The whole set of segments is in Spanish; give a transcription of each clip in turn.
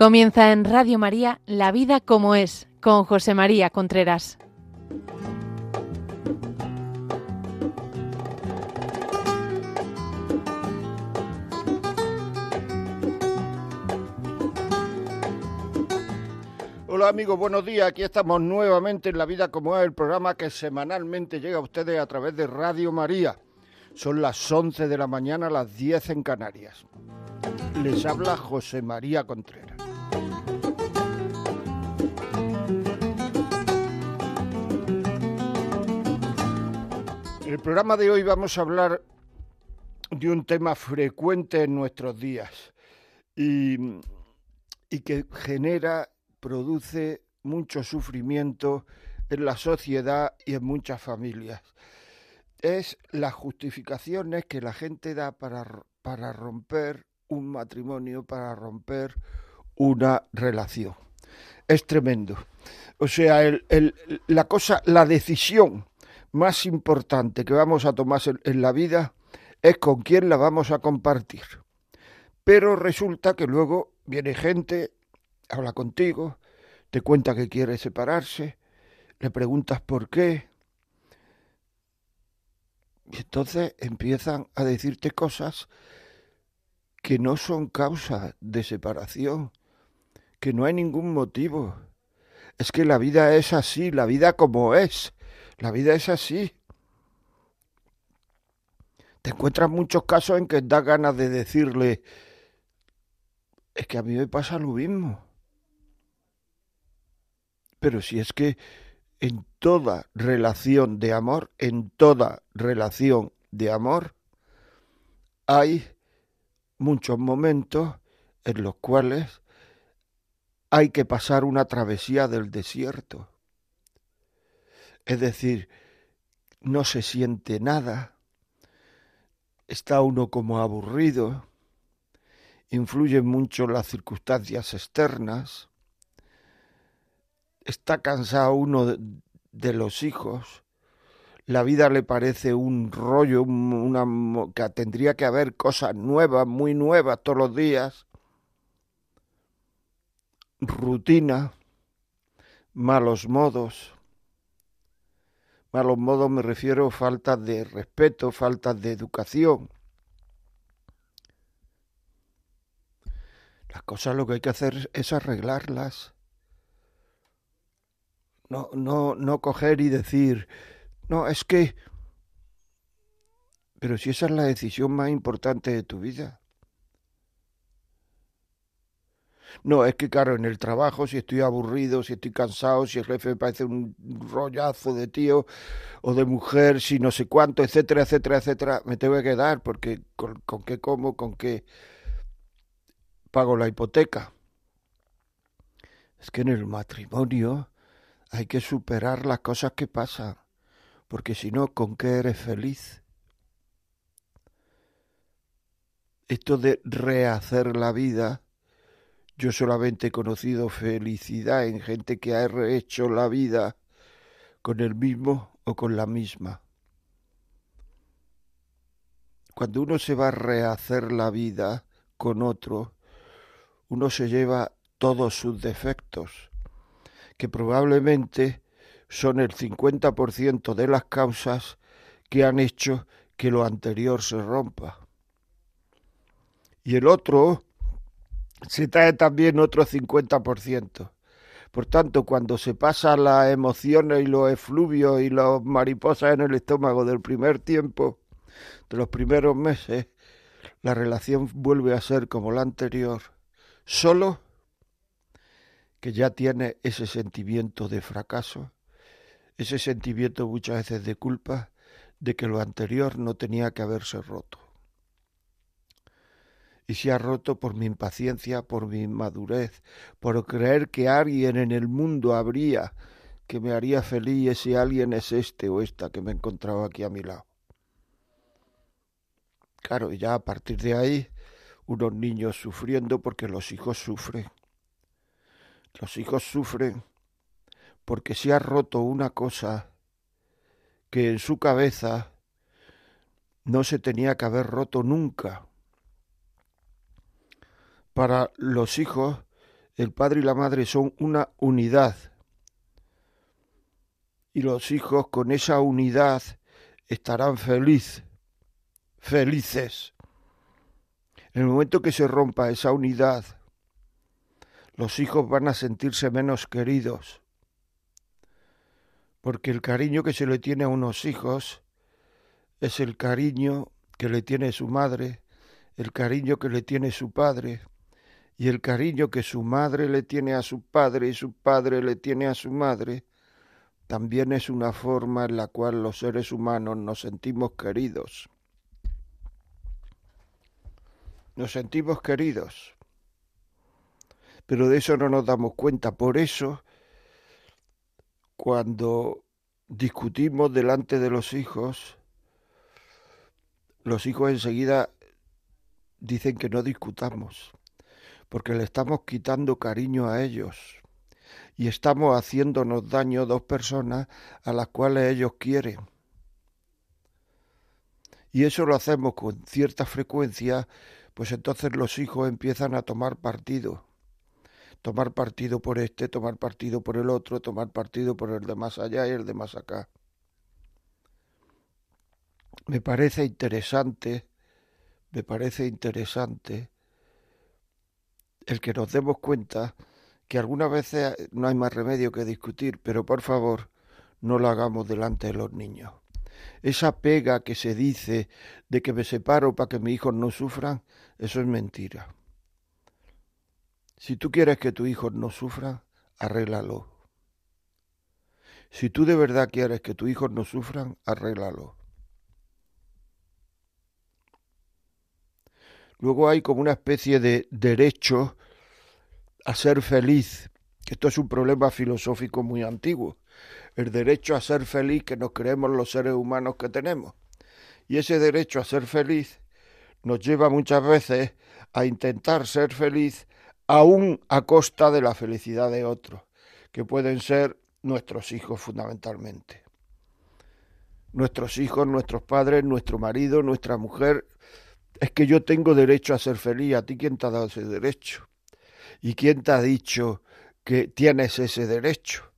Comienza en Radio María La vida como es, con José María Contreras. Hola amigos, buenos días. Aquí estamos nuevamente en La Vida como es, el programa que semanalmente llega a ustedes a través de Radio María. Son las 11 de la mañana, las 10 en Canarias. Les habla José María Contreras. En el programa de hoy vamos a hablar de un tema frecuente en nuestros días y, que genera, produce mucho sufrimiento en la sociedad y en muchas familias. Es las justificaciones que la gente da para, para romper un matrimonio, para romper una relación. Es tremendo. O sea, la cosa, la decisión más importante que vamos a tomar en la vida es con quién la vamos a compartir. Pero resulta que luego viene gente, habla contigo, te cuenta que quiere separarse, le preguntas por qué, y entonces empiezan a decirte cosas que no son causa de separación, que no hay ningún motivo. Es que la vida es así, la vida como es. La vida es así. Te encuentras muchos casos en que da ganas de decirle, es que a mí me pasa lo mismo. Pero si es que en toda relación de amor, en toda relación de amor, hay muchos momentos en los cuales hay que pasar una travesía del desierto. Es decir, no se siente nada, está uno como aburrido, influyen mucho las circunstancias externas, está cansado uno de, de los hijos, la vida le parece un rollo, una, que tendría que haber cosas nuevas, muy nuevas todos los días, rutina, malos modos, Malos modos me refiero a falta de respeto, falta de educación. Las cosas lo que hay que hacer es arreglarlas. No, no, no coger y decir, no, es que... Pero si esa es la decisión más importante de tu vida. No, es que claro, en el trabajo, si estoy aburrido, si estoy cansado, si el jefe me parece un rollazo de tío o de mujer, si no sé cuánto, etcétera, etcétera, etcétera, me tengo que quedar porque con, con qué como, con qué pago la hipoteca. Es que en el matrimonio hay que superar las cosas que pasan, porque si no, ¿con qué eres feliz? Esto de rehacer la vida yo solamente he conocido felicidad en gente que ha hecho la vida con el mismo o con la misma. Cuando uno se va a rehacer la vida con otro, uno se lleva todos sus defectos, que probablemente son el 50% de las causas que han hecho que lo anterior se rompa. Y el otro se trae también otro 50%. Por tanto, cuando se pasa las emociones y los efluvios y las mariposas en el estómago del primer tiempo, de los primeros meses, la relación vuelve a ser como la anterior, solo que ya tiene ese sentimiento de fracaso, ese sentimiento muchas veces de culpa, de que lo anterior no tenía que haberse roto y se ha roto por mi impaciencia, por mi inmadurez, por creer que alguien en el mundo habría que me haría feliz y ese alguien es este o esta que me encontraba aquí a mi lado. Claro, ya a partir de ahí, unos niños sufriendo porque los hijos sufren. Los hijos sufren porque se ha roto una cosa que en su cabeza no se tenía que haber roto nunca para los hijos el padre y la madre son una unidad. Y los hijos con esa unidad estarán feliz, felices. En el momento que se rompa esa unidad, los hijos van a sentirse menos queridos, porque el cariño que se le tiene a unos hijos es el cariño que le tiene su madre, el cariño que le tiene su padre, y el cariño que su madre le tiene a su padre y su padre le tiene a su madre, también es una forma en la cual los seres humanos nos sentimos queridos. Nos sentimos queridos. Pero de eso no nos damos cuenta. Por eso, cuando discutimos delante de los hijos, los hijos enseguida dicen que no discutamos, porque le estamos quitando cariño a ellos y estamos haciéndonos daño dos personas a las cuales ellos quieren. Y eso lo hacemos con cierta frecuencia, pues entonces los hijos empiezan a tomar partido. Tomar partido por este, tomar partido por el otro, tomar partido por el de más allá y el de más acá. Me parece interesante, me parece interesante el que nos demos cuenta que algunas veces no hay más remedio que discutir, pero por favor no lo hagamos delante de los niños. Esa pega que se dice de que me separo para que mis hijos no sufran, eso es mentira. Si tú quieres que tus hijos no sufran, arréglalo. Si tú de verdad quieres que tus hijos no sufran, arréglalo. Luego hay como una especie de derecho a ser feliz, esto es un problema filosófico muy antiguo, el derecho a ser feliz que nos creemos los seres humanos que tenemos. Y ese derecho a ser feliz nos lleva muchas veces a intentar ser feliz aún a costa de la felicidad de otros, que pueden ser nuestros hijos fundamentalmente. Nuestros hijos, nuestros padres, nuestro marido, nuestra mujer. Es que yo tengo derecho a ser feliz. ¿A ti quién te ha dado ese derecho? ¿Y quién te ha dicho que tienes ese derecho?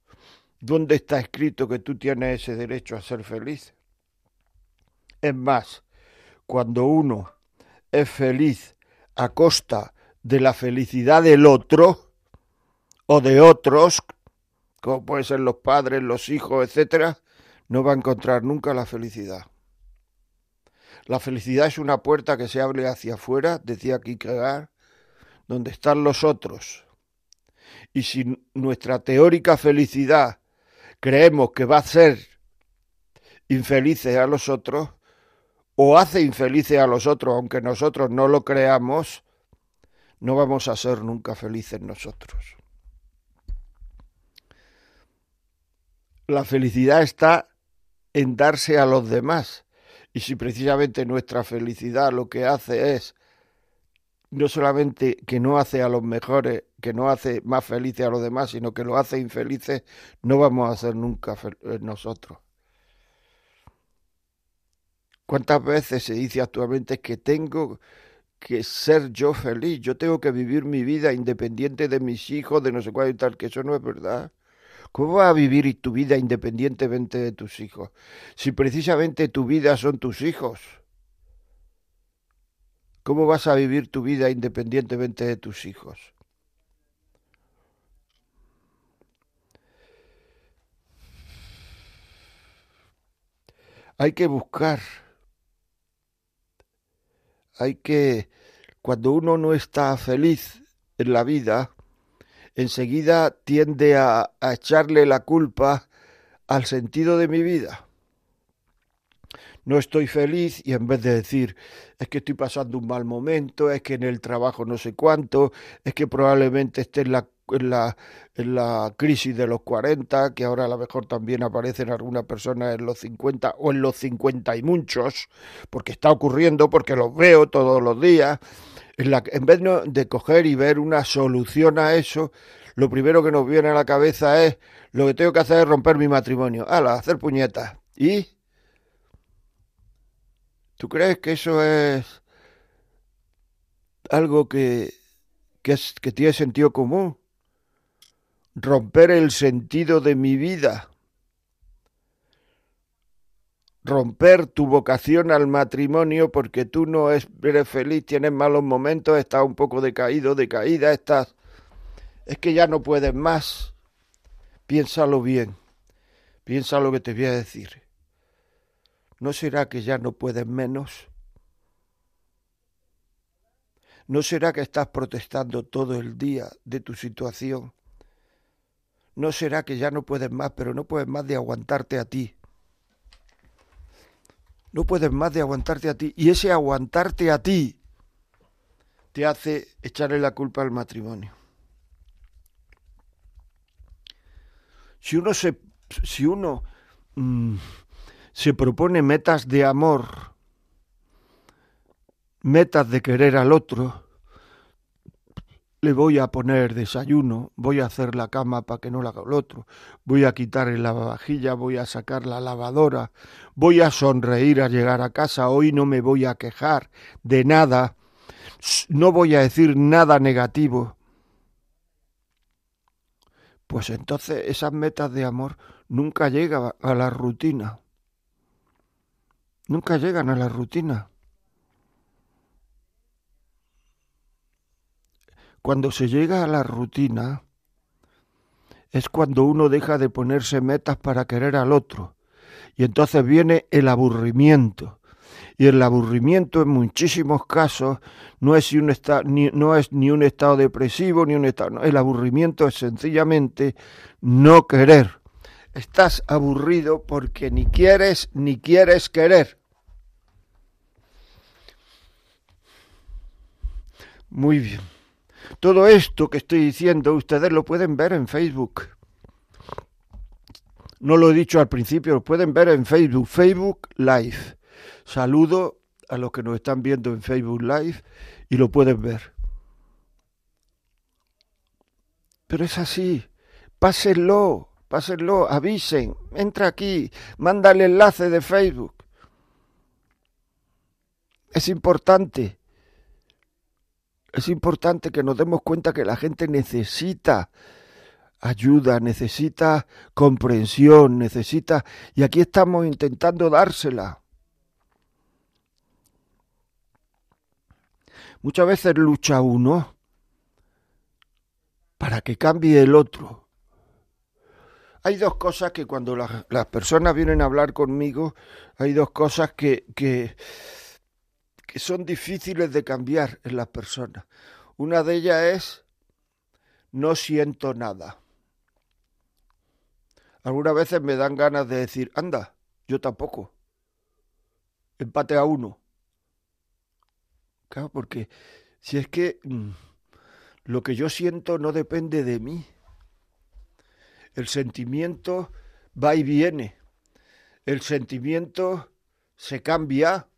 ¿Dónde está escrito que tú tienes ese derecho a ser feliz? Es más, cuando uno es feliz a costa de la felicidad del otro o de otros, como pueden ser los padres, los hijos, etcétera, no va a encontrar nunca la felicidad. La felicidad es una puerta que se abre hacia afuera, decía Kierkegaard, donde están los otros. Y si nuestra teórica felicidad creemos que va a hacer infelices a los otros, o hace infelices a los otros, aunque nosotros no lo creamos, no vamos a ser nunca felices nosotros. La felicidad está en darse a los demás. Y si precisamente nuestra felicidad lo que hace es no solamente que no hace a los mejores, que no hace más felices a los demás, sino que lo hace infelices, no vamos a ser nunca eh, nosotros. ¿Cuántas veces se dice actualmente que tengo que ser yo feliz? Yo tengo que vivir mi vida independiente de mis hijos, de no sé cuál y tal, que eso no es verdad. ¿Cómo vas a vivir tu vida independientemente de tus hijos? Si precisamente tu vida son tus hijos. ¿Cómo vas a vivir tu vida independientemente de tus hijos? Hay que buscar, hay que, cuando uno no está feliz en la vida, enseguida tiende a, a echarle la culpa al sentido de mi vida no estoy feliz y en vez de decir es que estoy pasando un mal momento, es que en el trabajo no sé cuánto, es que probablemente esté en la, en la, en la crisis de los 40, que ahora a lo mejor también aparecen algunas personas en los 50 o en los 50 y muchos, porque está ocurriendo, porque los veo todos los días. En, la, en vez de coger y ver una solución a eso, lo primero que nos viene a la cabeza es lo que tengo que hacer es romper mi matrimonio. ¡Hala! Hacer puñetas. ¿Y? ¿Tú crees que eso es algo que, que, es, que tiene sentido común? romper el sentido de mi vida, romper tu vocación al matrimonio porque tú no eres feliz, tienes malos momentos, estás un poco decaído, decaída, estás... Es que ya no puedes más. Piénsalo bien, piensa lo que te voy a decir. ¿No será que ya no puedes menos? ¿No será que estás protestando todo el día de tu situación? ¿No será que ya no puedes más, pero no puedes más de aguantarte a ti? No puedes más de aguantarte a ti. Y ese aguantarte a ti te hace echarle la culpa al matrimonio. Si uno se, si uno, mm, se propone metas de amor, metas de querer al otro, le voy a poner desayuno, voy a hacer la cama para que no la haga el otro, voy a quitar el lavavajilla, voy a sacar la lavadora, voy a sonreír a llegar a casa, hoy no me voy a quejar de nada, no voy a decir nada negativo. Pues entonces esas metas de amor nunca llegan a la rutina. Nunca llegan a la rutina. Cuando se llega a la rutina, es cuando uno deja de ponerse metas para querer al otro. Y entonces viene el aburrimiento. Y el aburrimiento en muchísimos casos no es, un ni, no es ni un estado depresivo, ni un estado... el aburrimiento es sencillamente no querer. Estás aburrido porque ni quieres ni quieres querer. Muy bien. Todo esto que estoy diciendo ustedes lo pueden ver en Facebook. No lo he dicho al principio, lo pueden ver en Facebook, Facebook Live. Saludo a los que nos están viendo en Facebook Live y lo pueden ver. Pero es así. Pásenlo, pásenlo, avisen, entra aquí, manda el enlace de Facebook. Es importante. Es importante que nos demos cuenta que la gente necesita ayuda, necesita comprensión, necesita... Y aquí estamos intentando dársela. Muchas veces lucha uno para que cambie el otro. Hay dos cosas que cuando las, personas vienen a hablar conmigo, hay dos cosas que, que que son difíciles de cambiar en las personas. Una de ellas es no siento nada. Algunas veces me dan ganas de decir, anda, yo tampoco. Empate a uno. Claro, porque si es que mm, lo que yo siento no depende de mí. El sentimiento va y viene. El sentimiento se cambia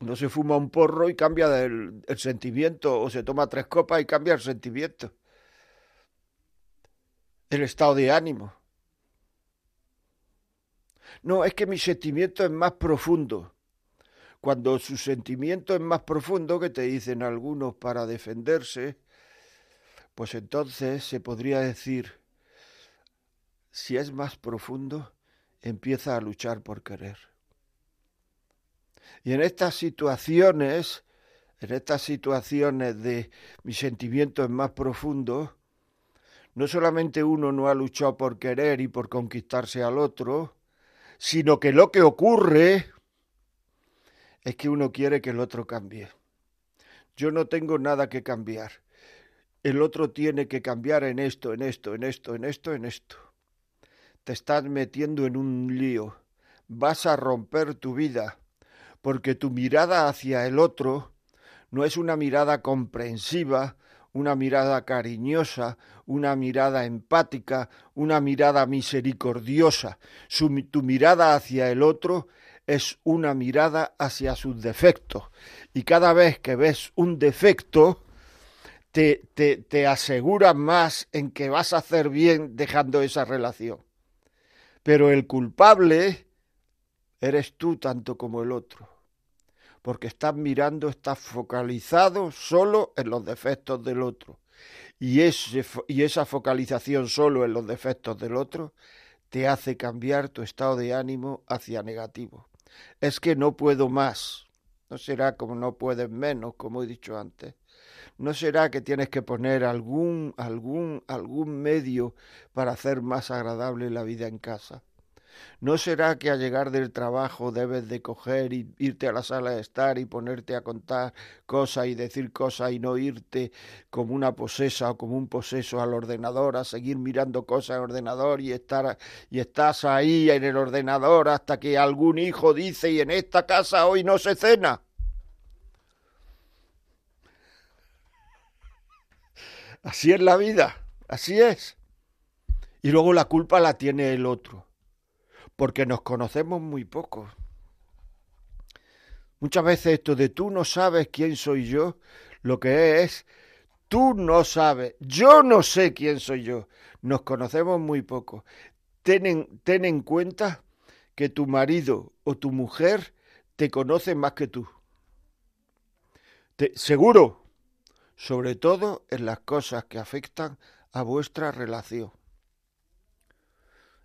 no se fuma un porro y cambia el, sentimiento, o se toma tres copas y cambia el sentimiento. El estado de ánimo. No, es que mi sentimiento es más profundo. Cuando su sentimiento es más profundo, que te dicen algunos para defenderse, pues entonces se podría decir, si es más profundo, empieza a luchar por querer. Y en estas situaciones, en estas situaciones de mi sentimiento es más profundo, no solamente uno no ha luchado por querer y por conquistarse al otro, sino que lo que ocurre es que uno quiere que el otro cambie. Yo no tengo nada que cambiar. El otro tiene que cambiar en esto, en esto, en esto, en esto, en esto. Te estás metiendo en un lío. Vas a romper tu vida porque tu mirada hacia el otro no es una mirada comprensiva, una mirada cariñosa, una mirada empática, una mirada misericordiosa. tu mirada hacia el otro es una mirada hacia sus defectos. Y cada vez que ves un defecto, te, te, te aseguras más en que vas a hacer bien dejando esa relación. Pero el culpable eres tú tanto como el otro, porque estás mirando, estás focalizado solo en los defectos del otro. y, y esa focalización solo en los defectos del otro te hace cambiar tu estado de ánimo hacia negativo. Es que no puedo más. No será como no puedes menos, como he dicho antes. ¿No será que tienes que poner algún, algún, algún medio para hacer más agradable la vida en casa? ¿No será que al llegar del trabajo debes de coger y irte a la sala de estar y ponerte a contar cosas y decir cosas y no irte como una posesa o como un poseso al ordenador a seguir mirando cosas en ordenador y estar y estás ahí en el ordenador hasta que algún hijo dice y en esta casa hoy no se cena? Así es la vida, así es. Y luego la culpa la tiene el otro, porque nos conocemos muy poco. Muchas veces esto de tú no sabes quién soy yo, lo que es, tú no sabes, yo no sé quién soy yo. Nos conocemos muy poco. Ten en, ten en cuenta que tu marido o tu mujer te conocen más que tú. Seguro, sobre todo en las cosas que afectan a vuestra relación.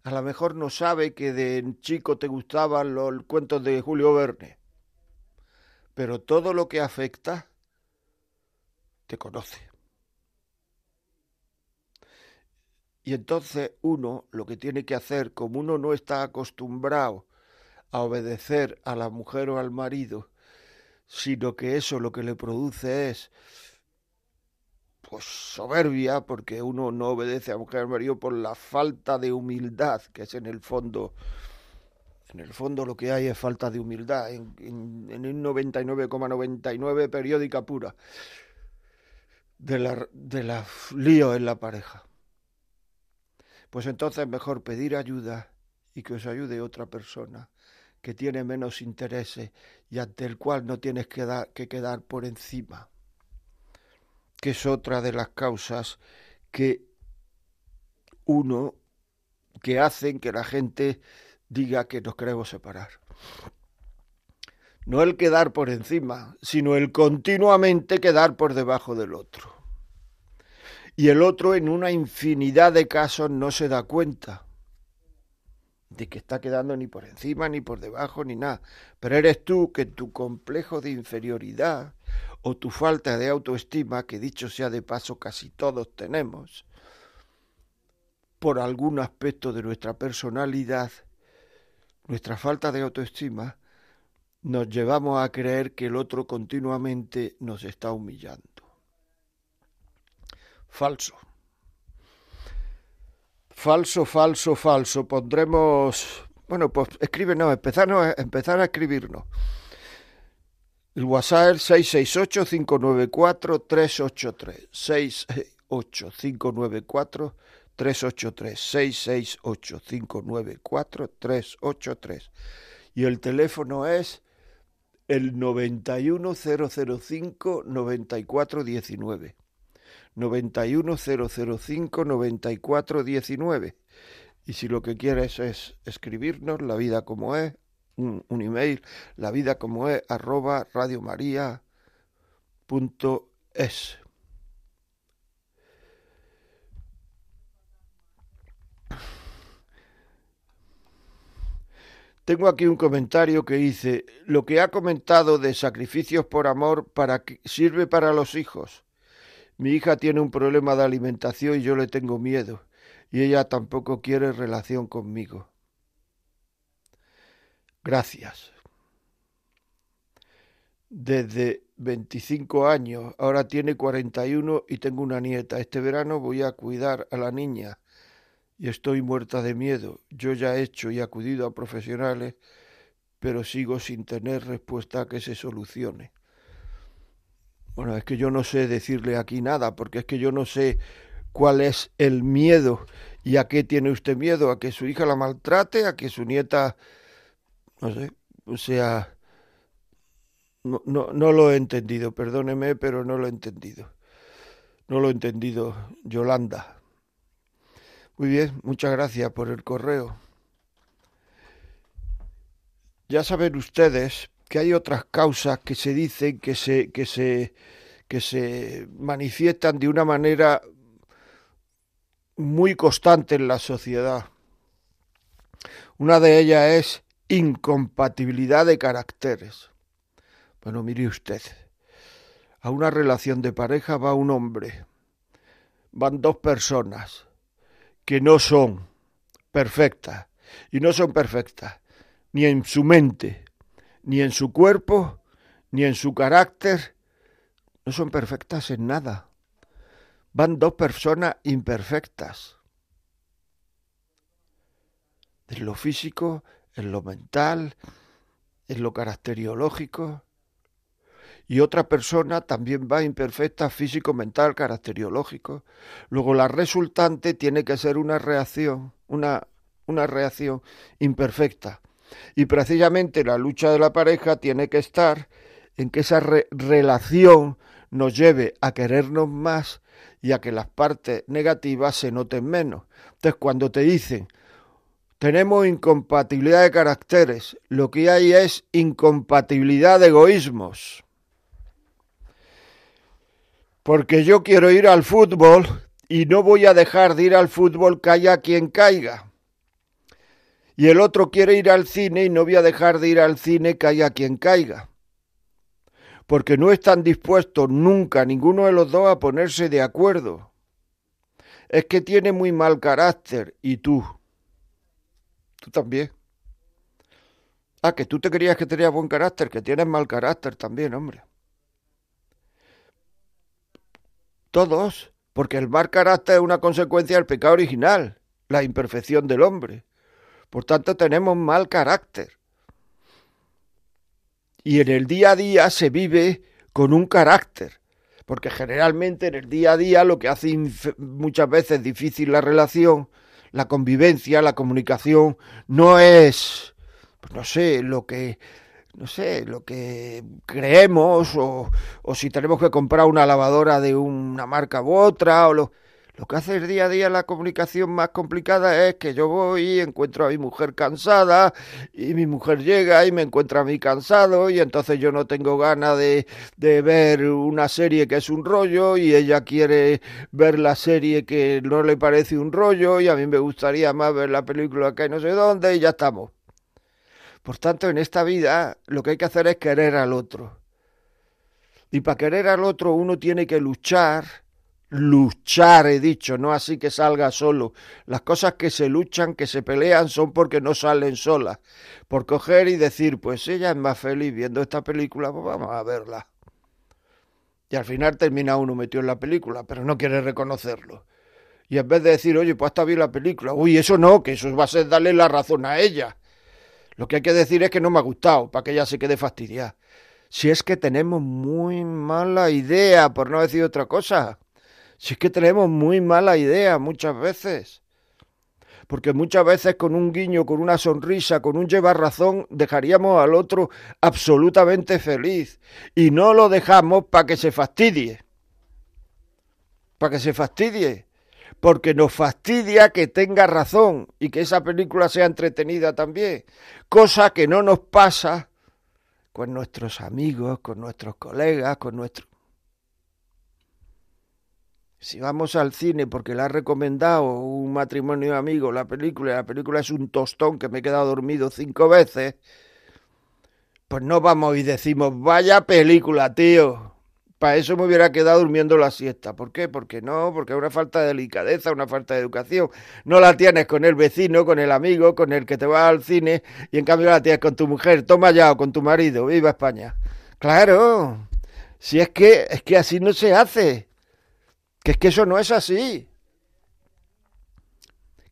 A lo mejor no sabe que de chico te gustaban los cuentos de Julio Verne, pero todo lo que afecta te conoce. Y entonces uno lo que tiene que hacer, como uno no está acostumbrado a obedecer a la mujer o al marido, sino que eso lo que le produce es pues soberbia, porque uno no obedece a mujer marido por la falta de humildad, que es en el fondo, en el fondo lo que hay es falta de humildad, en, en, un 99,99 periódica pura de la, de la lío en la pareja. Pues entonces mejor pedir ayuda y que os ayude otra persona que tiene menos intereses y ante el cual no tienes que, que quedar por encima que es otra de las causas que uno que hacen que la gente diga que nos queremos separar. No el quedar por encima, sino el continuamente quedar por debajo del otro. Y el otro en una infinidad de casos no se da cuenta de que está quedando ni por encima, ni por debajo, ni nada. Pero eres tú que tu complejo de inferioridad o tu falta de autoestima, que dicho sea de paso casi todos tenemos, por algún aspecto de nuestra personalidad, nuestra falta de autoestima, nos llevamos a creer que el otro continuamente nos está humillando. Falso. Falso, falso, falso. Pondremos... Bueno, pues escríbenos, empezar, a escribirnos. El WhatsApp es 668-594-383. 668-594-383. 668-594-383. Y el teléfono es el 91005-9419. 91005-9419. Y si lo que quieres es escribirnos, la vida como es, un, email, la vida como es, arroba radiomaria.es. Tengo aquí un comentario que dice, lo que ha comentado de sacrificios por amor para que, sirve para los hijos. Mi hija tiene un problema de alimentación y yo le tengo miedo, y ella tampoco quiere relación conmigo. Gracias. Desde 25 años, ahora tiene 41 y tengo una nieta. Este verano voy a cuidar a la niña y estoy muerta de miedo. Yo ya he hecho y acudido a profesionales, pero sigo sin tener respuesta a que se solucione. Bueno, es que yo no sé decirle aquí nada, porque es que yo no sé cuál es el miedo y a qué tiene usted miedo, a que su hija la maltrate, a que su nieta no sé, o sea, no, no, no lo he entendido, perdóneme, pero no lo he entendido. No lo he entendido, Yolanda. Muy bien, muchas gracias por el correo. Ya saben ustedes que hay otras causas que se dicen que se, que se, que se manifiestan de una manera muy constantes en la sociedad. Una de ellas es incompatibilidad de caracteres. Bueno, mire usted, a una relación de pareja va un hombre, van dos personas que no son perfectas, y no son perfectas, ni en su mente, ni en su cuerpo, ni en su carácter, no son perfectas en nada. Van dos personas imperfectas. En lo físico, en lo mental, en lo caracteriológico. Y otra persona también va imperfecta físico, mental, caracteriológico. Luego la resultante tiene que ser una reacción, una, una reacción imperfecta. Y precisamente la lucha de la pareja tiene que estar en que esa relación nos lleve a querernos más y a que las partes negativas se noten menos. Entonces, cuando te dicen, tenemos incompatibilidad de caracteres, lo que hay es incompatibilidad de egoísmos. Porque yo quiero ir al fútbol y no voy a dejar de ir al fútbol haya quien caiga. Y el otro quiere ir al cine y no voy a dejar de ir al cine haya quien caiga porque no están dispuestos nunca ninguno de los dos a ponerse de acuerdo. Es que tiene muy mal carácter y tú. Tú también. Ah, que tú te querías que tenías buen carácter, que tienes mal carácter también, hombre. Todos, porque el mal carácter es una consecuencia del pecado original, la imperfección del hombre. Por tanto, tenemos mal carácter y en el día a día se vive con un carácter, porque generalmente en el día a día lo que hace muchas veces difícil la relación, la convivencia, la comunicación, no es, pues no sé, lo que no sé, lo que creemos o, o si tenemos que comprar una lavadora de una marca u otra o lo, lo que hace el día a día la comunicación más complicada es que yo voy y encuentro a mi mujer cansada y mi mujer llega y me encuentra a mí cansado y entonces yo no tengo ganas de, de ver una serie que es un rollo y ella quiere ver la serie que no le parece un rollo y a mí me gustaría más ver la película que no sé dónde y ya estamos. Por tanto, en esta vida lo que hay que hacer es querer al otro. Y para querer al otro uno tiene que luchar luchar, he dicho, no así que salga solo. Las cosas que se luchan, que se pelean, son porque no salen solas. Por coger y decir, pues ella es más feliz viendo esta película, pues vamos a verla. Y al final termina uno metido en la película, pero no quiere reconocerlo. Y en vez de decir, oye, pues está bien la película, uy, eso no, que eso va a ser darle la razón a ella. Lo que hay que decir es que no me ha gustado, para que ella se quede fastidiada. Si es que tenemos muy mala idea, por no decir otra cosa. Si es que tenemos muy mala idea muchas veces. Porque muchas veces con un guiño, con una sonrisa, con un llevar razón, dejaríamos al otro absolutamente feliz. Y no lo dejamos para que se fastidie. Para que se fastidie. Porque nos fastidia que tenga razón y que esa película sea entretenida también. Cosa que no nos pasa con nuestros amigos, con nuestros colegas, con nuestros si vamos al cine porque le ha recomendado un matrimonio amigo la película la película es un tostón que me he quedado dormido cinco veces, pues no vamos y decimos, vaya película, tío. Para eso me hubiera quedado durmiendo la siesta. ¿Por qué? Porque no, porque es una falta de delicadeza, una falta de educación. No la tienes con el vecino, con el amigo, con el que te va al cine y en cambio la tienes con tu mujer. Toma ya o con tu marido. Viva España. Claro. Si es que es que así no se hace. Que es que eso no es así.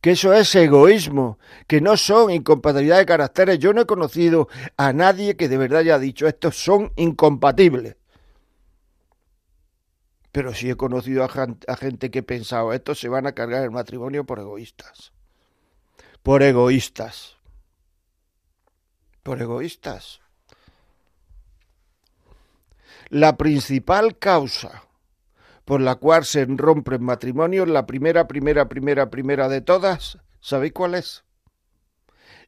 Que eso es egoísmo, que no son incompatibilidad de caracteres. Yo no he conocido a nadie que de verdad haya dicho estos son incompatibles. Pero sí he conocido a gente que ha pensado, estos se van a cargar el matrimonio por egoístas. Por egoístas. Por egoístas. La principal causa por la cual se rompen matrimonios, la primera, primera, primera, primera de todas, ¿sabéis cuál es?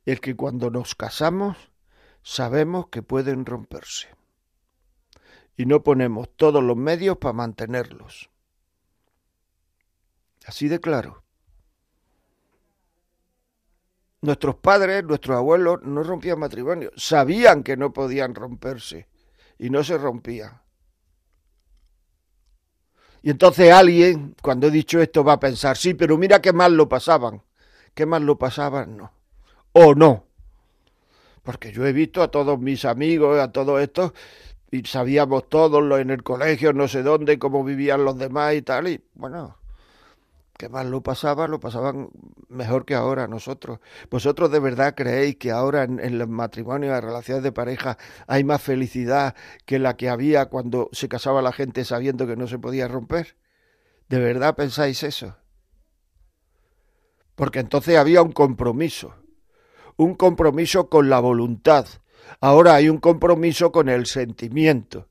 El que cuando nos casamos sabemos que pueden romperse y no ponemos todos los medios para mantenerlos. Así de claro. Nuestros padres, nuestros abuelos no rompían matrimonio, sabían que no podían romperse y no se rompían. Y entonces alguien, cuando he dicho esto, va a pensar, sí, pero mira qué mal lo pasaban. ¿Qué mal lo pasaban? No. O no. Porque yo he visto a todos mis amigos, a todos estos, y sabíamos todos en el colegio, no sé dónde, cómo vivían los demás y tal, y bueno, que más lo pasaban, lo pasaban mejor que ahora nosotros. ¿Vosotros de verdad creéis que ahora en, en los matrimonios, en las relaciones de pareja, hay más felicidad que la que había cuando se casaba la gente sabiendo que no se podía romper? ¿De verdad pensáis eso? Porque entonces había un compromiso, un compromiso con la voluntad. Ahora hay un compromiso con el sentimiento.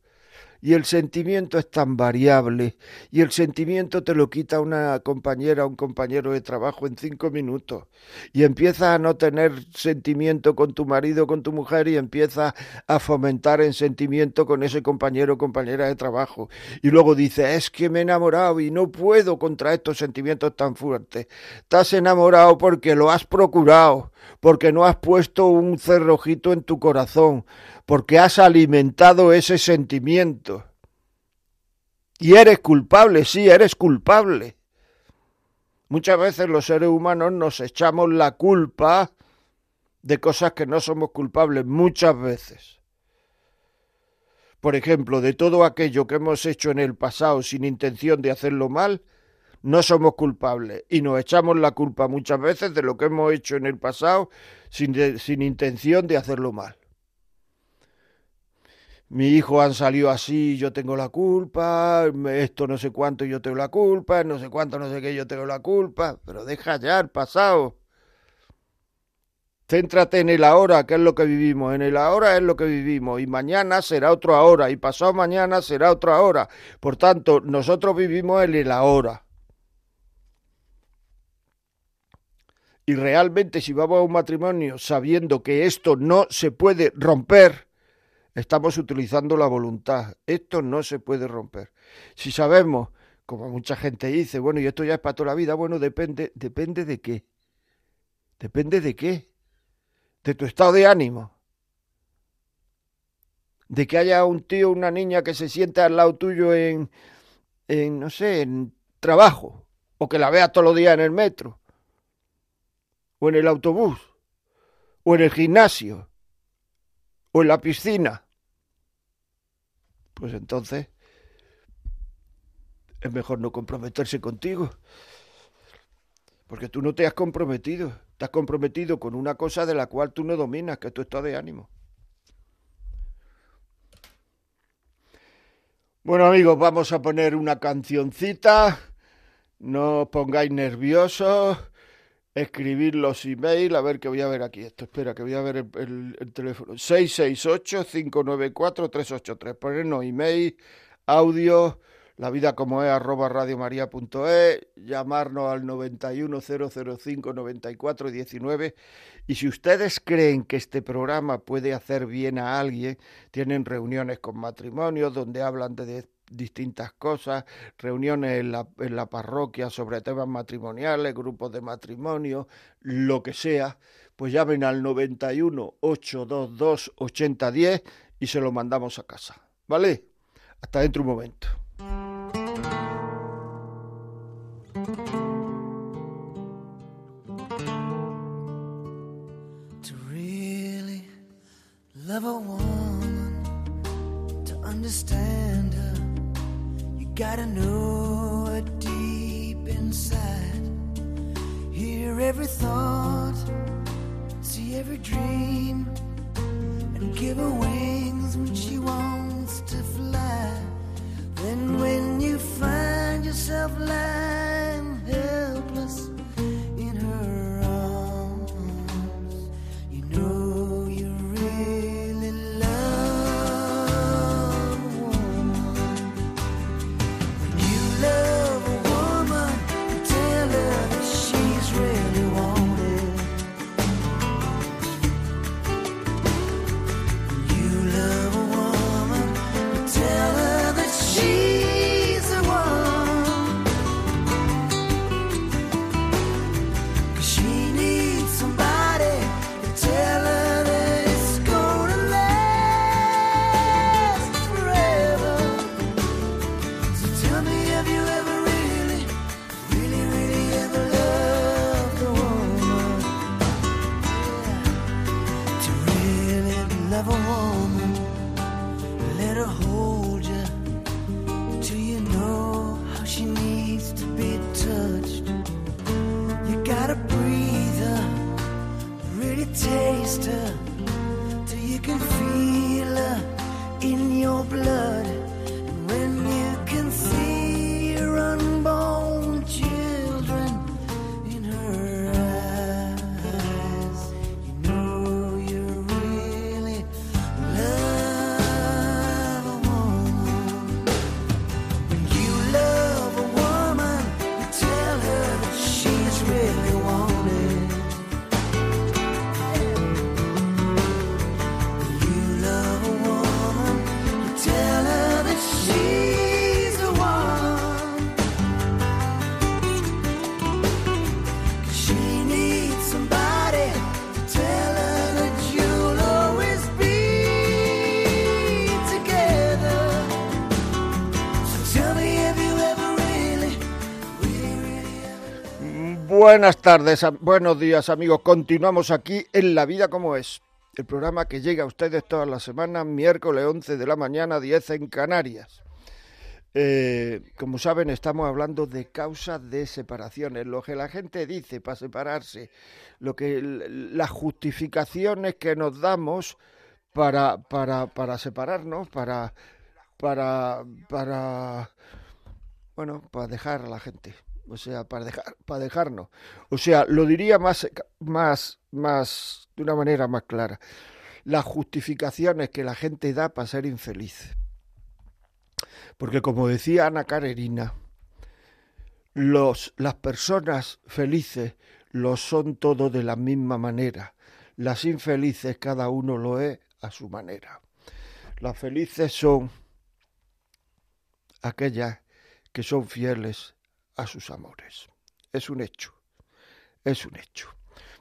Y el sentimiento es tan variable y el sentimiento te lo quita una compañera o un compañero de trabajo en cinco minutos. Y empiezas a no tener sentimiento con tu marido con tu mujer y empiezas a fomentar el sentimiento con ese compañero o compañera de trabajo. Y luego dices, es que me he enamorado y no puedo contra estos sentimientos tan fuertes. Estás enamorado porque lo has procurado, porque no has puesto un cerrojito en tu corazón, porque has alimentado ese sentimiento. Y eres culpable, sí, eres culpable. Muchas veces los seres humanos nos echamos la culpa de cosas que no somos culpables, muchas veces. Por ejemplo, de todo aquello que hemos hecho en el pasado sin intención de hacerlo mal, no somos culpables y nos echamos la culpa muchas veces de lo que hemos hecho en el pasado sin, sin intención de hacerlo mal mi hijo han salido así, yo tengo la culpa, esto no sé cuánto, yo tengo la culpa, no sé cuánto, no sé qué, yo tengo la culpa, pero deja ya el pasado. Céntrate en el ahora, que es lo que vivimos. En el ahora es lo que vivimos. Y mañana será otro ahora. Y pasado mañana será otra hora. Por tanto, nosotros vivimos en el ahora. Y realmente si vamos a un matrimonio sabiendo que esto no se puede romper, Estamos utilizando la voluntad. Esto no se puede romper. Si sabemos, como mucha gente dice, bueno, y esto ya es para toda la vida, bueno, depende, depende de qué. Depende de qué. De tu estado de ánimo. De que haya un tío, una niña que se sienta al lado tuyo en, en no sé, en trabajo. O que la veas todos los días en el metro. O en el autobús. O en el gimnasio. O en la piscina pues entonces es mejor no comprometerse contigo. Porque tú no te has comprometido. Te has comprometido con una cosa de la cual tú no dominas, que es tu estado de ánimo. Bueno amigos, vamos a poner una cancioncita. No os pongáis nerviosos escribir los emails, a ver que voy a ver aquí. Esto, espera que voy a ver el, el, teléfono, 668-594-383, ponernos email, audio, la vida como es, arroba radiomaria.es, llamarnos al 910059419 y si ustedes creen que este programa puede hacer bien a alguien, tienen reuniones con matrimonios donde hablan de distintas cosas, reuniones en la, en la parroquia sobre temas matrimoniales, grupos de matrimonio, lo que sea, pues llamen al 91 822 8010 y se lo mandamos a casa. ¿Vale? Hasta dentro un momento. Gotta know it deep inside. Hear every thought, see every dream, and give her wings when she wants to fly. Then, when you find yourself lying Buenas tardes, buenos días amigos. Continuamos aquí en La Vida como es, el programa que llega a ustedes todas las semanas, miércoles 11 de la mañana, 10 en Canarias. Eh, como saben, estamos hablando de causas de separaciones, lo que la gente dice para separarse, lo que las justificaciones que nos damos para, para, para separarnos, para, para, para, bueno, para dejar a la gente, o sea, para dejar, para dejarnos. O sea, lo diría más, más, más, de una manera más clara. Las justificaciones que la gente da para ser infeliz. Porque como decía Ana Karenina, los, las personas felices lo son todo de la misma manera. Las infelices cada uno lo es a su manera. Las felices son aquellas que son fieles a sus amores. Es un hecho, es un hecho.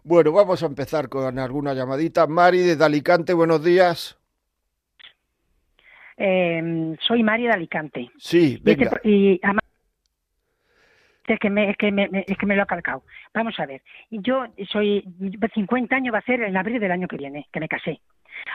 Bueno, vamos a empezar con alguna llamadita. Mari desde Alicante, buenos días. Eh, soy María de Alicante. Sí, Y, este venga. y además- es que, me, es, que me, me- es que me lo ha calcado. Vamos a ver. Yo soy 50 años va a ser en abril del año que viene, que me casé.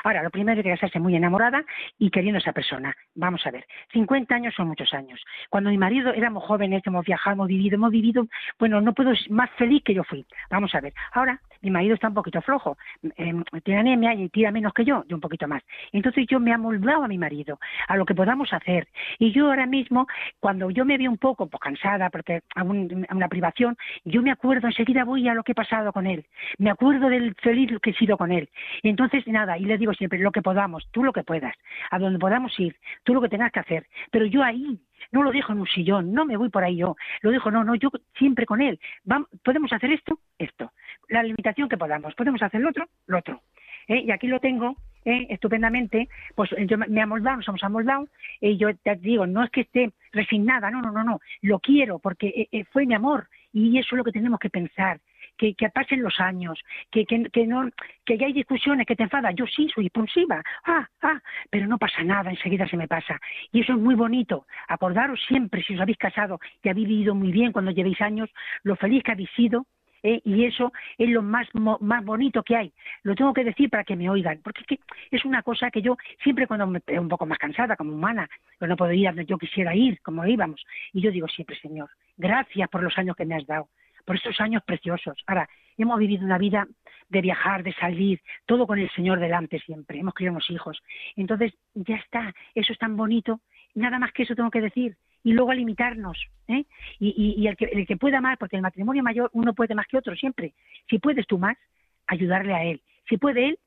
Ahora, lo primero hay que casarse muy enamorada y queriendo a esa persona. Vamos a ver, 50 años son muchos años. Cuando mi marido éramos jóvenes, hemos viajado, hemos vivido, hemos vivido, bueno, no puedo más feliz que yo fui. Vamos a ver, ahora mi marido está un poquito flojo, eh, tiene anemia y tira menos que yo, yo un poquito más. Entonces yo me amoldado a mi marido, a lo que podamos hacer. Y yo ahora mismo, cuando yo me veo un poco pues, cansada, porque a, un- a una privación, yo me acuerdo, enseguida voy a lo que he pasado con él. Me acuerdo del feliz que he sido con él. Y entonces, nada, y le digo siempre, lo que podamos, tú lo que puedas, a donde podamos ir, tú lo que tengas que hacer. Pero yo ahí, no lo dejo en un sillón, no me voy por ahí yo, lo dejo, no, no, yo siempre con él. Vam- ¿Podemos hacer esto? Esto. La limitación que podamos. ¿Podemos hacer lo otro? Lo otro. ¿Eh? Y aquí lo tengo ¿eh? estupendamente, pues yo me amoldado, nos hemos amoldado, y yo te digo, no es que esté resignada, no, no, no, no, lo quiero porque eh, eh, fue mi amor y eso es lo que tenemos que pensar, que, que pasen los años, que, que, que no, que ya hay discusiones, que te enfadas, yo sí soy impulsiva, ah, ah, pero no pasa nada, enseguida se me pasa. Y eso es muy bonito, acordaros siempre, si os habéis casado y habéis vivido muy bien cuando llevéis años, lo feliz que habéis sido, ¿eh? y eso es lo más mo- más bonito que hay. Lo tengo que decir para que me oigan, porque es que es una cosa que yo siempre cuando me un poco más cansada como humana, no puedo ir donde yo quisiera ir, como íbamos, y yo digo siempre, Señor, gracias por los años que me has dado, por estos años preciosos. Ahora, hemos vivido una vida de viajar, de salir, todo con el Señor delante siempre, hemos criado unos hijos. Entonces, ya está, eso es tan bonito, nada más que eso tengo que decir. Y luego limitarnos, ¿eh? Y, el, que, el que pueda más, porque el matrimonio mayor uno puede más que otro siempre. Si puedes tú más, ayudarle a él. Si puede él,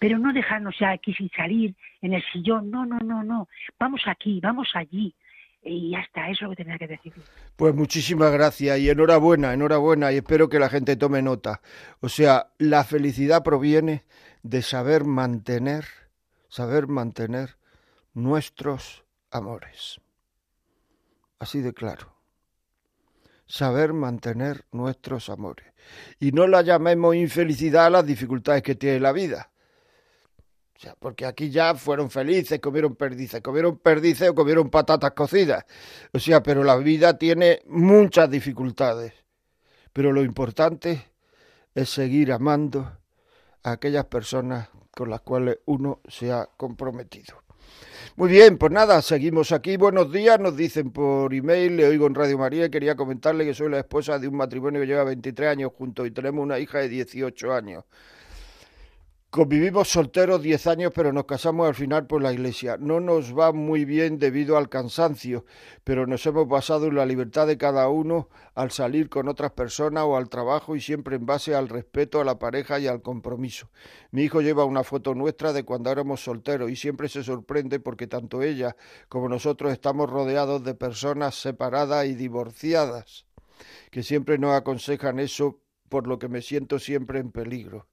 pero no dejarnos ya aquí sin salir en el sillón. No, no, no, no. Vamos aquí, vamos allí. Y ya está, eso que tenía que decir. Pues muchísimas gracias y enhorabuena, enhorabuena y espero que la gente tome nota. O sea, la felicidad proviene de saber mantener, saber mantener nuestros amores. Así de claro. Saber mantener nuestros amores. Y no la llamemos infelicidad a las dificultades que tiene la vida. O sea, porque aquí ya fueron felices, comieron perdices, comieron perdices o comieron patatas cocidas. O sea, pero la vida tiene muchas dificultades. Pero lo importante es seguir amando a aquellas personas con las cuales uno se ha comprometido. Muy bien, pues nada, seguimos aquí. Buenos días, nos dicen por email, le oigo en Radio María. Quería comentarle que soy la esposa de un matrimonio que lleva 23 años juntos y tenemos una hija de 18 años. Convivimos solteros 10 años, pero nos casamos al final por la iglesia. No nos va muy bien debido al cansancio, pero nos hemos basado en la libertad de cada uno al salir con otras personas o al trabajo y siempre en base al respeto a la pareja y al compromiso. Mi hijo lleva una foto nuestra de cuando éramos solteros y siempre se sorprende porque tanto ella como nosotros estamos rodeados de personas separadas y divorciadas, que siempre nos aconsejan eso, por lo que me siento siempre en peligro.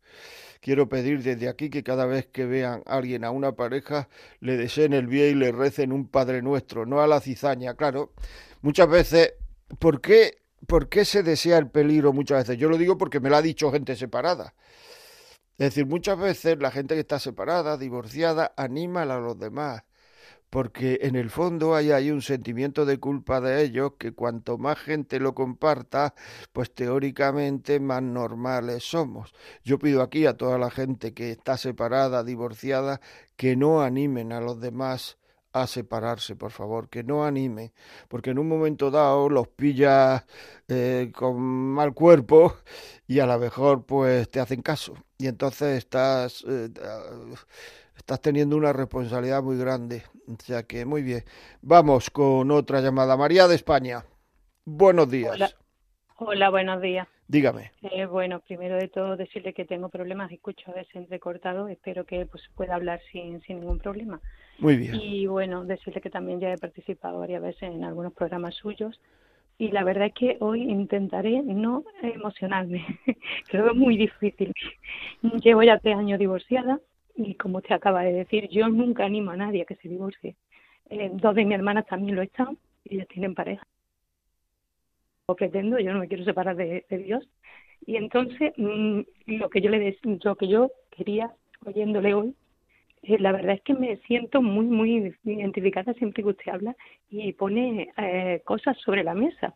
Quiero pedir desde aquí que cada vez que vean a alguien, a una pareja, le deseen el bien y le recen un Padre Nuestro, no a la cizaña. Claro, muchas veces, ¿por qué, ¿por qué se desea el peligro muchas veces? Yo lo digo porque me lo ha dicho gente separada. Es decir, muchas veces la gente que está separada, divorciada, anima a los demás porque en el fondo hay ahí un sentimiento de culpa de ellos que cuanto más gente lo comparta, pues teóricamente más normales somos. Yo pido aquí a toda la gente que está separada, divorciada, que no animen a los demás a separarse, por favor, que no animen, porque en un momento dado los pillas eh, con mal cuerpo y a lo mejor pues te hacen caso y entonces estás eh, estás teniendo una responsabilidad muy grande. O sea que muy bien. Vamos con otra llamada. María de España. Buenos días. Hola buenos días. Dígame. Eh, bueno, primero de todo decirle que tengo problemas, escucho a veces entrecortado, espero que pues pueda hablar sin, sin ningún problema. Muy bien. Y bueno, decirle que también ya he participado varias veces en algunos programas suyos y la verdad es que hoy intentaré no emocionarme, creo que es muy difícil. Llevo ya tres años divorciada, y como usted acaba de decir, yo nunca animo a nadie a que se divorcie. Eh, dos de mis hermanas también lo están, y ellas tienen pareja. O pretendo, yo no me quiero separar de, Dios. Y entonces, mm, lo que yo le lo que yo quería, oyéndole hoy, eh, la verdad es que me siento muy, muy identificada siempre que usted habla y pone eh, cosas sobre la mesa.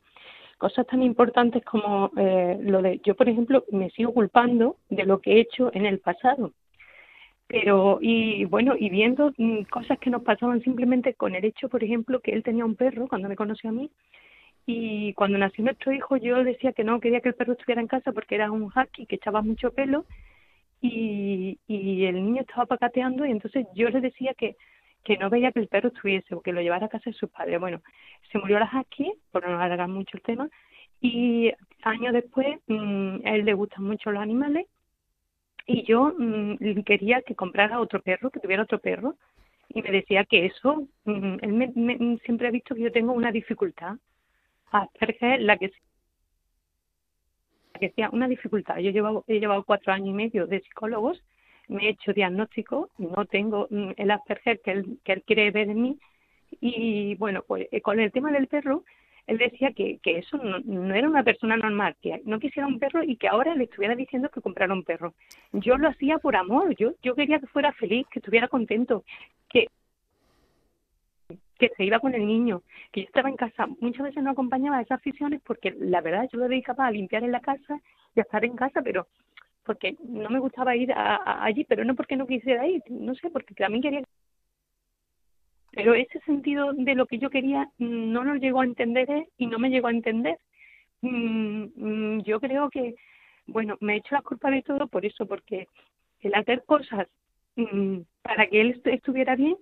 Cosas tan importantes como eh, lo de, yo por ejemplo, me sigo culpando de lo que he hecho en el pasado pero y bueno y viendo mm, cosas que nos pasaban simplemente con el hecho por ejemplo que él tenía un perro cuando me conoció a mí y cuando nació nuestro hijo yo decía que no quería que el perro estuviera en casa porque era un husky que echaba mucho pelo y, el niño estaba pacateando y entonces yo le decía que que no veía que el perro estuviese o que lo llevara a casa de sus padres. Bueno se murió la husky por no alargar mucho el tema y años después mm, a él le gustan mucho los animales y yo mm, quería que comprara otro perro, que tuviera otro perro, y me decía que eso, mm, él me, siempre ha visto que yo tengo una dificultad, Asperger, la que que sea una dificultad. Yo he llevado, he llevado cuatro años y medio de psicólogos, me he hecho diagnóstico, no tengo mm, el Asperger que él, que quiere ver en mí, y bueno, pues eh, con el tema del perro, él decía que, que eso no, era una persona normal, que no quisiera un perro y que ahora le estuviera diciendo que comprara un perro. Yo lo hacía por amor, yo, yo quería que fuera feliz, que estuviera contento, que que se iba con el niño, que yo estaba en casa, muchas veces no acompañaba a esas aficiones porque la verdad yo lo dedicaba a limpiar en la casa y a estar en casa, pero porque no me gustaba ir allí, pero no porque no quisiera ir, no sé, porque también quería pero ese sentido de lo que yo quería mm, no lo llegó a entender él y no me llegó a entender. Mm, mm, yo creo que, bueno, me he hecho la culpa de todo por eso, porque el hacer cosas para que él estuviera bien,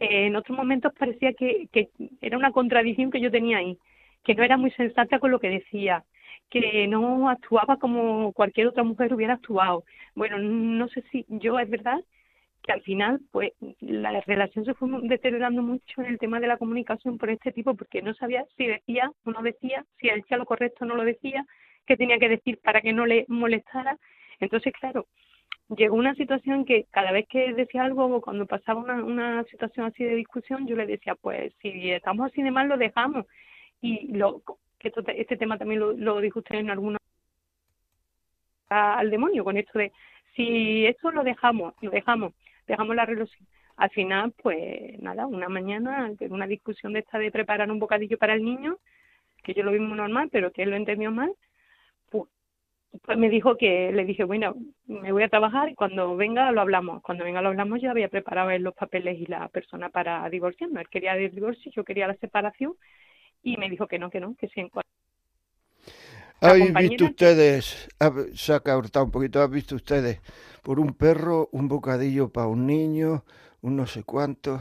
eh, en otros momentos parecía que, que era una contradicción que yo tenía ahí, que no era muy sensata con lo que decía, que no actuaba como cualquier otra mujer hubiera actuado. Bueno, no sé si yo es verdad que al final pues la relación se fue deteriorando mucho en el tema de la comunicación por este tipo porque no sabía si decía o no decía, si decía lo correcto o no lo decía, qué tenía que decir para que no le molestara. Entonces, claro, llegó una situación que cada vez que decía algo o cuando pasaba una, una situación así de discusión, yo le decía, pues si estamos así de mal, lo dejamos. Y lo, que este tema también lo, lo dijo usted en alguna al demonio con esto de si esto lo dejamos, lo dejamos dejamos la relación. Al final, pues nada, una mañana, una discusión de esta de preparar un bocadillo para el niño, que yo lo vi muy normal, pero que él lo entendió mal, pues me dijo que le dije, bueno, me voy a trabajar y cuando venga lo hablamos. Cuando venga lo hablamos, yo había preparado él los papeles y la persona para divorciarnos. Él quería el divorcio, yo quería la separación y me dijo que no, que no, que sí. En ¿Habéis visto ustedes, se ha cortado un poquito, ¿habéis visto ustedes por un perro, un bocadillo para un niño, un no sé cuánto?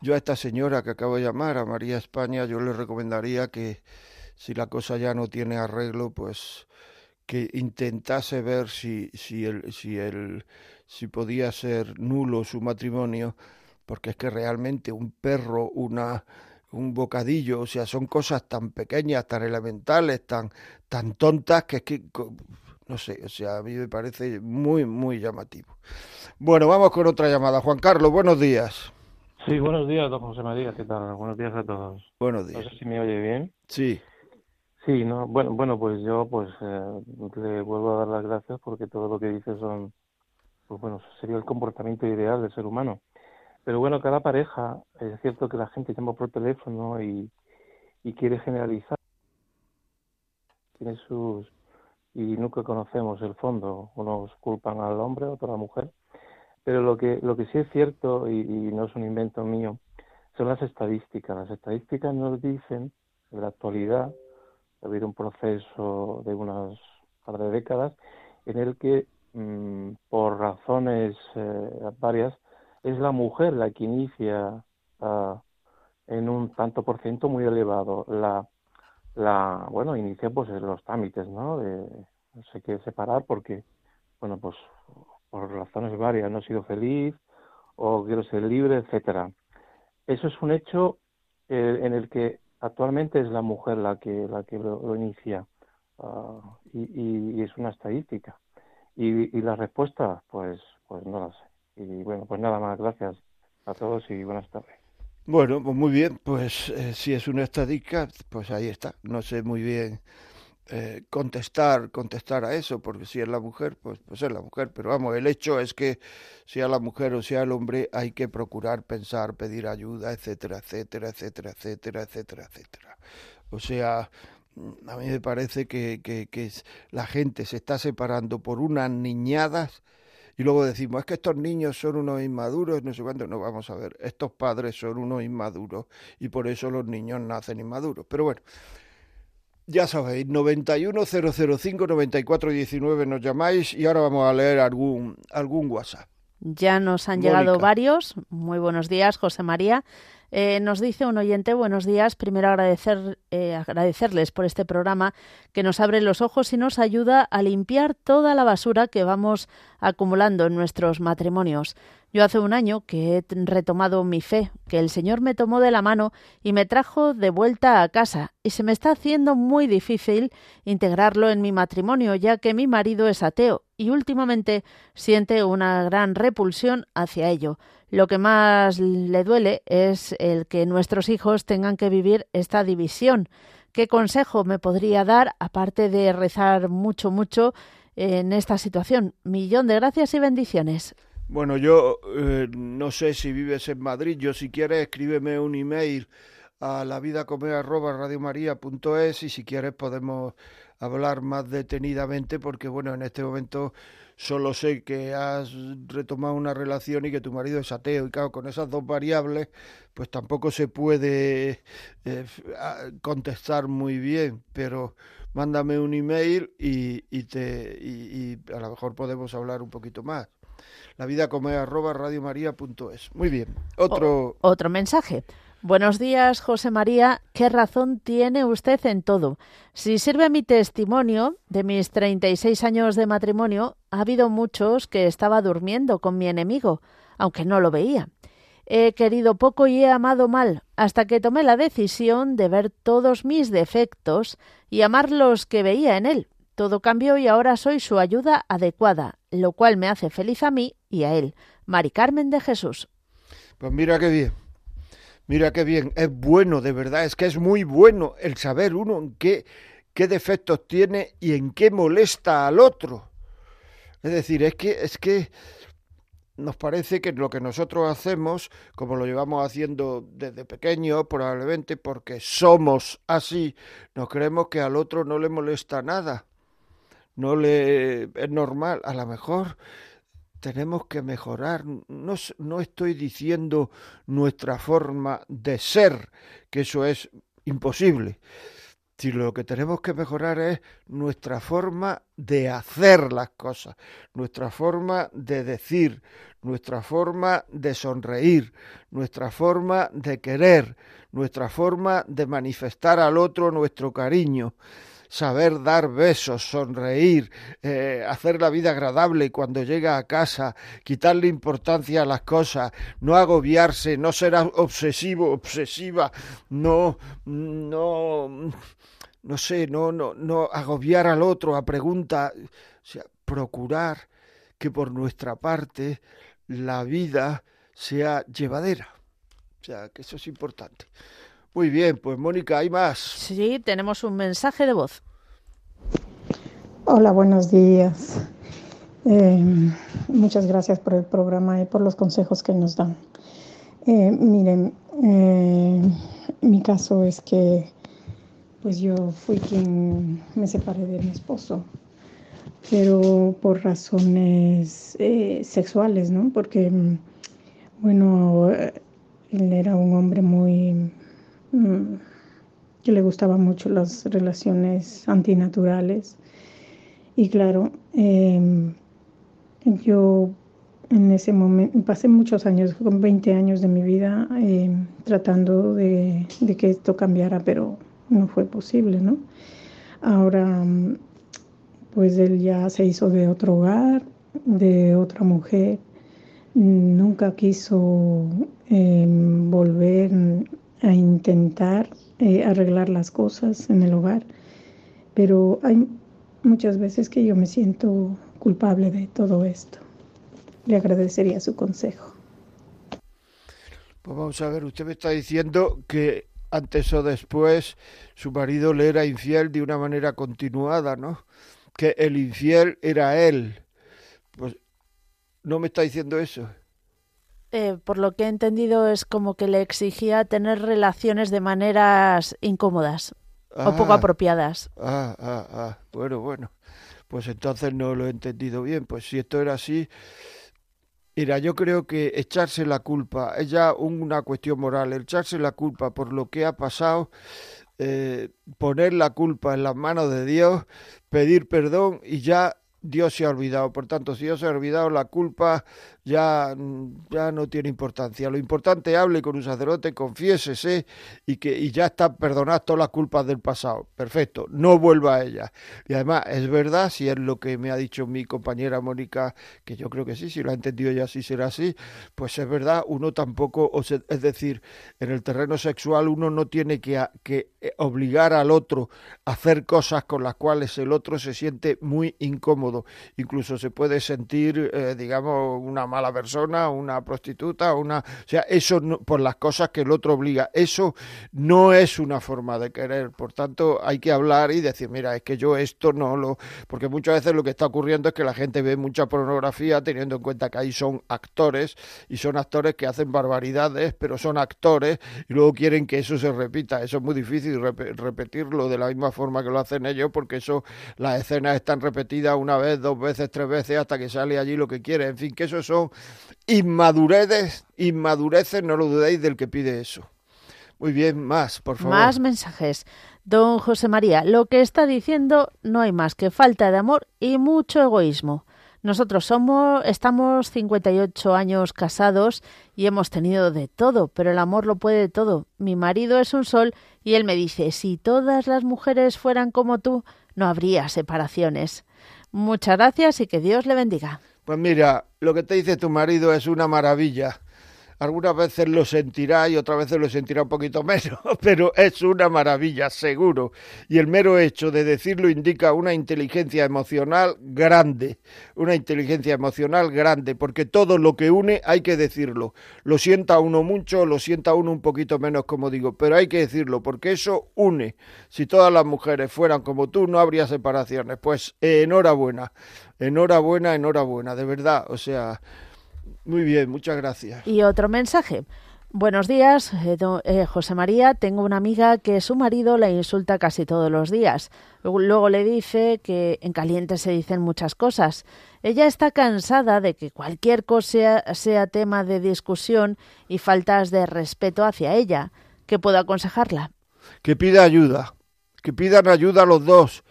Yo a esta señora que acabo de llamar, a María España, yo le recomendaría que si la cosa ya no tiene arreglo, pues que intentase ver si, si, el, si, el, si podía ser nulo su matrimonio, porque es que realmente un perro, una, un bocadillo, o sea, son cosas tan pequeñas, tan elementales, tan, tan tontas, que es que, no sé, o sea, a mí me parece muy, muy llamativo. Bueno, vamos con otra llamada. Juan Carlos, buenos días. Sí, buenos días, don José María, ¿qué tal? Buenos días a todos. Buenos días. No sé si me oye bien. Sí. Sí, no, bueno, bueno, pues yo pues eh, le vuelvo a dar las gracias porque todo lo que dice son, pues bueno, sería el comportamiento ideal del ser humano. Pero bueno, cada pareja, es cierto que la gente llama por teléfono y, y quiere generalizar, tiene sus, y nunca conocemos el fondo, unos culpan al hombre, otros a la mujer, pero lo que, lo que sí es cierto, y, y no es un invento mío, son las estadísticas. Las estadísticas nos dicen, en la actualidad, ha habido un proceso de unas par de décadas en el que mm, por razones eh, varias es la mujer la que inicia uh, en un tanto por ciento muy elevado. La la bueno inicia pues los trámites no de sé qué separar porque bueno pues por razones varias no he sido feliz o quiero ser libre etcétera. Eso es un hecho eh, en el que actualmente es la mujer la que la que lo, inicia uh, y, y, es una estadística. Y, y la respuesta pues pues no la sé. Y bueno pues nada más gracias a todos y buenas tardes. Bueno pues muy bien pues eh, si es una estadística pues ahí está. No sé muy bien eh, contestar contestar a eso porque si es la mujer pues pues es la mujer. Pero vamos el hecho es que sea la mujer o sea el hombre hay que procurar pensar pedir ayuda etcétera etcétera etcétera etcétera etcétera etcétera. O sea a mí me parece que, que, que la gente se está separando por unas niñadas y luego decimos, es que estos niños son unos inmaduros, no sé cuánto, no vamos a ver, estos padres son unos inmaduros y por eso los niños nacen inmaduros. Pero bueno, ya sabéis, 910059419 nos llamáis y ahora vamos a leer algún, algún WhatsApp. Ya nos han llegado varios. Muy buenos días, José María. Eh, nos dice un oyente, buenos días. Primero agradecer, eh, agradecerles por este programa que nos abre los ojos y nos ayuda a limpiar toda la basura que vamos acumulando en nuestros matrimonios. Yo hace un año que he retomado mi fe, que el Señor me tomó de la mano y me trajo de vuelta a casa, y se me está haciendo muy difícil integrarlo en mi matrimonio, ya que mi marido es ateo y últimamente siente una gran repulsión hacia ello. Lo que más le duele es el que nuestros hijos tengan que vivir esta división. ¿Qué consejo me podría dar, aparte de rezar mucho, mucho en esta situación? Millón de gracias y bendiciones. Bueno, yo eh, no sé si vives en Madrid, yo si quieres escríbeme un email a la vida y si quieres podemos hablar más detenidamente porque bueno, en este momento solo sé que has retomado una relación y que tu marido es ateo y claro, con esas dos variables pues tampoco se puede eh, contestar muy bien, pero mándame un email y, y te, y, y a lo mejor podemos hablar un poquito más la vida como es arroba radiomaria.es. Muy bien. Otro... Otro mensaje. Buenos días, José María. ¿Qué razón tiene usted en todo? Si sirve mi testimonio de mis 36 años de matrimonio, ha habido muchos que estaba durmiendo con mi enemigo, aunque no lo veía. He querido poco y he amado mal, hasta que tomé la decisión de ver todos mis defectos y amar los que veía en él. Todo cambió y ahora soy su ayuda adecuada, lo cual me hace feliz a mí y a él. Mari Carmen de Jesús. Pues mira qué bien. Mira qué bien. Es bueno, de verdad. Es que es muy bueno el saber uno en qué, qué defectos tiene y en qué molesta al otro. Es decir, es que, es que nos parece que lo que nosotros hacemos, como lo llevamos haciendo desde pequeños, probablemente porque somos así, nos creemos que al otro no le molesta nada. no le es normal, a lo mejor tenemos que mejorar. No, no estoy diciendo nuestra forma de ser, que eso es imposible. Si lo que tenemos que mejorar es nuestra forma de hacer las cosas, nuestra forma de decir, nuestra forma de sonreír, nuestra forma de querer, nuestra forma de manifestar al otro nuestro cariño, saber dar besos, sonreír, eh, hacer la vida agradable cuando llega a casa, quitarle importancia a las cosas, no agobiarse, no ser obsesivo, obsesiva, no, no, no sé, no, no, no agobiar al otro a preguntas, o sea, procurar que por nuestra parte la vida sea llevadera. O sea, que eso es importante. Muy bien, pues Mónica, hay más. Sí, tenemos un mensaje de voz. Hola, buenos días. Eh, muchas gracias por el programa y por los consejos que nos dan. Eh, miren, eh, mi caso es que pues yo fui quien me separé de mi esposo, pero por razones eh, sexuales, ¿no? Porque, mm, bueno, él era un hombre muy... mm, que le gustaban mucho las relaciones antinaturales. Y claro, eh, yo en ese momento pasé muchos años, con 20 años de mi vida, eh, tratando de, que esto cambiara, pero no fue posible, ¿no? Ahora, mm, pues él ya se hizo de otro hogar, de otra mujer, nunca quiso eh, volver a intentar eh, arreglar las cosas en el hogar, pero hay muchas veces que yo me siento culpable de todo esto. Le agradecería su consejo. Pues vamos a ver, usted me está diciendo que antes o después su marido le era infiel de una manera continuada, ¿no? Que el infiel era él. Pues no me está diciendo eso. Eh, por lo que he entendido es como que le exigía tener relaciones de maneras incómodas o poco Ah, apropiadas. Ah, ah, ah. Bueno, bueno. Pues entonces no lo he entendido bien. Pues si esto era así, mira, yo creo que echarse la culpa es ya una cuestión moral. Echarse la culpa por lo que ha pasado, eh, poner la culpa en las manos de Dios, pedir perdón y ya Dios se ha olvidado. Por tanto, si Dios se ha olvidado, la culpa ya, ya no tiene importancia. Lo importante hable con un sacerdote, confiésese y que y ya está perdonadas todas las culpas del pasado. Perfecto, no vuelva a ellas. Y además, es verdad, si es lo que me ha dicho mi compañera Mónica, que yo creo que sí, si lo ha entendido ya sí será así, pues es verdad, uno tampoco, es decir, en el terreno sexual uno no tiene que, que eh, obligar al otro a hacer cosas con las cuales el otro se siente muy incómodo. Incluso se puede sentir, eh, digamos, una mala persona, una prostituta, una... O sea, eso no- por las cosas que el otro obliga. Eso no es una forma de querer. Por tanto, hay que hablar y decir, mira, es que yo esto no lo... Porque muchas veces lo que está ocurriendo es que la gente ve mucha pornografía teniendo en cuenta que ahí son actores y son actores que hacen barbaridades, pero son actores y luego quieren que eso se repita. Eso es muy difícil rep- repetirlo de la misma forma que lo hacen ellos porque eso, las escenas están repetidas una vez, dos veces, tres veces hasta que sale allí lo que quiere. En fin, que eso son inmadureces, inmadureces, no lo dudéis del que pide eso. Muy bien, más, por favor. Más mensajes. Don José María, lo que está diciendo no hay más que falta de amor y mucho egoísmo. Nosotros somos, estamos 58 años casados y hemos tenido de todo, pero el amor lo puede todo. Mi marido es un sol y él me dice, si todas las mujeres fueran como tú, no habría separaciones. Muchas gracias y que Dios le bendiga. Pues mira, lo que te dice tu marido es una maravilla. Algunas veces lo sentirá y otras veces lo sentirá un poquito menos, pero es una maravilla, seguro. Y el mero hecho de decirlo indica una inteligencia emocional grande, una inteligencia emocional grande, porque todo lo que une hay que decirlo. Lo sienta uno mucho, lo sienta uno un poquito menos, como digo, pero hay que decirlo, porque eso une. Si todas las mujeres fueran como tú, no habría separaciones. Pues eh, enhorabuena, enhorabuena, enhorabuena, de verdad. O sea, muy bien, muchas gracias. Y otro mensaje. Buenos días, eh, do- eh, José María. Tengo una amiga que su marido la insulta casi todos los días. Luego, luego le dice que en caliente se dicen muchas cosas. Ella está cansada de que cualquier cosa sea tema de discusión y faltas de respeto hacia ella. ¿Qué puedo aconsejarla? que pida ayuda, que pidan ayuda a los dos,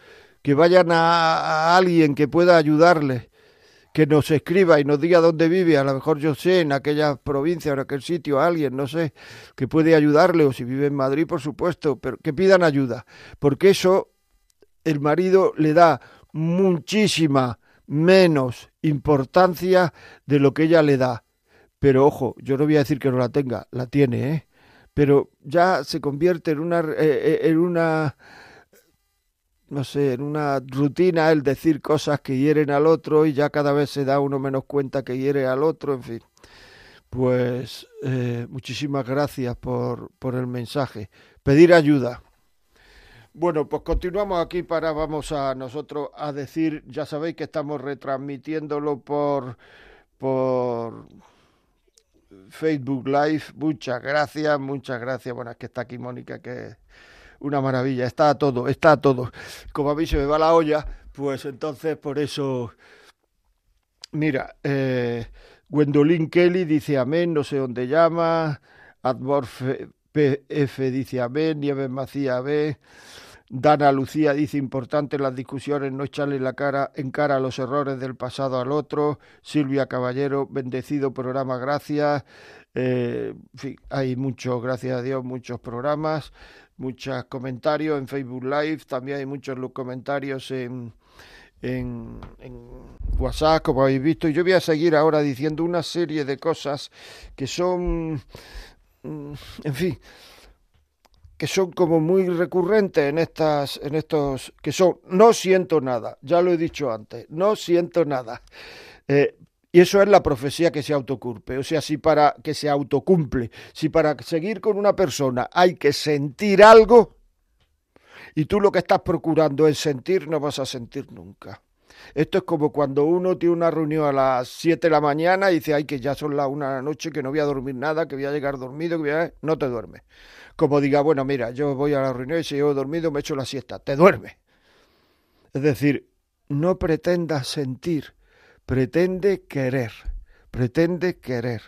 que vayan a, a alguien que pueda ayudarle, que nos escriba y nos diga dónde vive, a lo mejor yo sé, en aquella provincia o en aquel sitio, alguien, no sé, que puede ayudarle, o si vive en Madrid, por supuesto, pero que pidan ayuda, porque eso el marido le da muchísima menos importancia de lo que ella le da. Pero ojo, yo no voy a decir que no la tenga, la tiene, ¿eh? pero ya se convierte en una, eh, eh, en una, no sé, en una rutina el decir cosas que hieren al otro y ya cada vez se da uno menos cuenta que hiere al otro, en fin. Pues eh, muchísimas gracias por, por el mensaje. Pedir ayuda. Bueno, pues continuamos aquí para vamos a nosotros a decir, ya sabéis que estamos retransmitiéndolo por por Facebook Live. Muchas gracias, muchas gracias. Bueno, es que está aquí Mónica, que una maravilla. Está todo, está todo. Como a mí se me va la olla, pues entonces por eso. Mira, eh, Gwendolyn Kelly dice amén, no sé dónde llama. Admor PF dice amén, Nieves Macía B. Dana Lucía dice importante las discusiones, no echarle la cara en cara a los errores del pasado al otro. Silvia Caballero, bendecido programa, gracias. Eh, en fin, hay muchos, gracias a Dios, muchos programas, muchos comentarios en Facebook Live, también hay muchos comentarios en, en, en WhatsApp, como habéis visto. Y yo voy a seguir ahora diciendo una serie de cosas que son, mm, en fin, que son como muy recurrentes en estas en estos que son no siento nada ya lo he dicho antes no siento nada Eh, y eso es la profecía que se autoculpe o sea si para que se autocumple si para seguir con una persona hay que sentir algo y tú lo que estás procurando es sentir no vas a sentir nunca esto es como cuando uno tiene una reunión a las 7 de la mañana y dice, ay, que ya son las 1 de la noche, que no voy a dormir nada, que voy a llegar dormido, que voy a... no te duermes como diga, bueno, mira, yo voy a la reunión y si he dormido me echo la siesta, te duerme. Es decir, no pretendas sentir, pretende querer, pretende querer.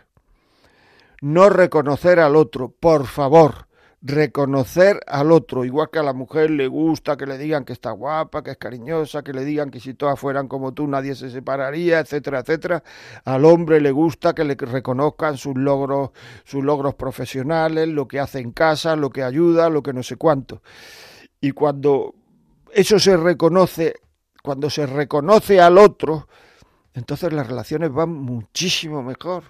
No reconocer al otro, por favor, reconocer al otro, igual que a la mujer le gusta que le digan que está guapa, que es cariñosa, que le digan que si todas fueran como tú nadie se separaría, etcétera, etcétera. Al hombre le gusta que le reconozcan sus logros, sus logros profesionales, lo que hace en casa, lo que ayuda, lo que no sé cuánto. Y cuando eso se reconoce, cuando se reconoce al otro, entonces las relaciones van muchísimo mejor.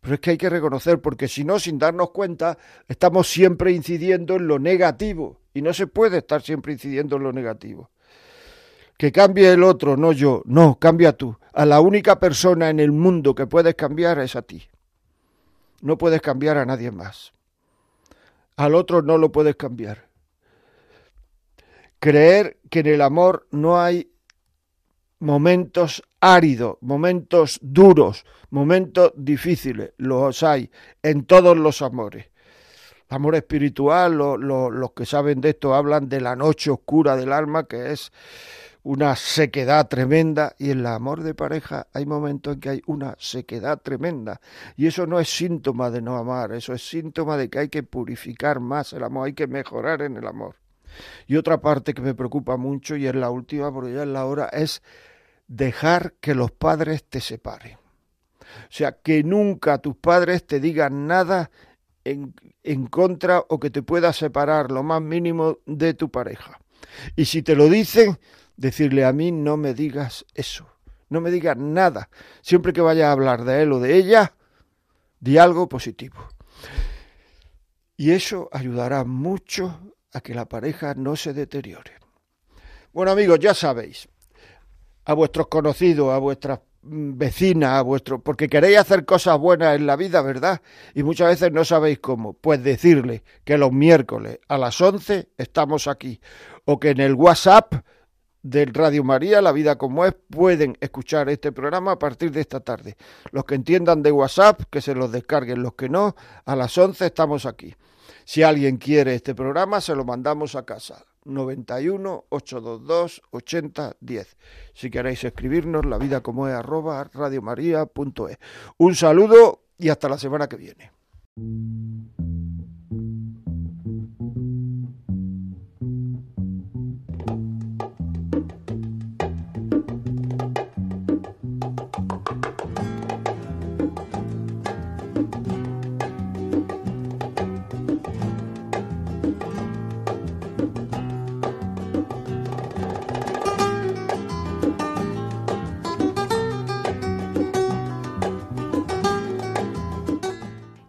Pero es que hay que reconocer, porque si no, sin darnos cuenta, estamos siempre incidiendo en lo negativo. Y no se puede estar siempre incidiendo en lo negativo. Que cambie el otro, no yo. No, cambia tú. A la única persona en el mundo que puedes cambiar es a ti. No puedes cambiar a nadie más. Al otro no lo puedes cambiar. Creer que en el amor no hay momentos áridos, momentos duros, momentos difíciles, los hay en todos los amores. Amor espiritual, lo, lo, los que saben de esto hablan de la noche oscura del alma, que es una sequedad tremenda, y en el amor de pareja hay momentos en que hay una sequedad tremenda, y eso no es síntoma de no amar, eso es síntoma de que hay que purificar más el amor, hay que mejorar en el amor. Y otra parte que me preocupa mucho, y es la última, porque ya es la hora, es dejar que los padres te separen. O sea, que nunca tus padres te digan nada en, en, contra o que te pueda separar lo más mínimo de tu pareja. Y si te lo dicen, decirle a mí no me digas eso, no me digas nada. Siempre que vayas a hablar de él o de ella, di algo positivo. Y eso ayudará mucho a que la pareja no se deteriore. Bueno amigos, ya sabéis, a vuestros conocidos, a vuestras vecinas, a vuestros, porque queréis hacer cosas buenas en la vida, ¿verdad? Y muchas veces no sabéis cómo. Pues decirle que los miércoles a las 11 estamos aquí, o que en el WhatsApp del Radio María, La Vida como es, pueden escuchar este programa a partir de esta tarde. Los que entiendan de WhatsApp, que se los descarguen, los que no, a las 11 estamos aquí. Si alguien quiere este programa, se lo mandamos a casa. 91 822 80 10. Si queréis escribirnos, la vida como es arroba. Un saludo y hasta la semana que viene.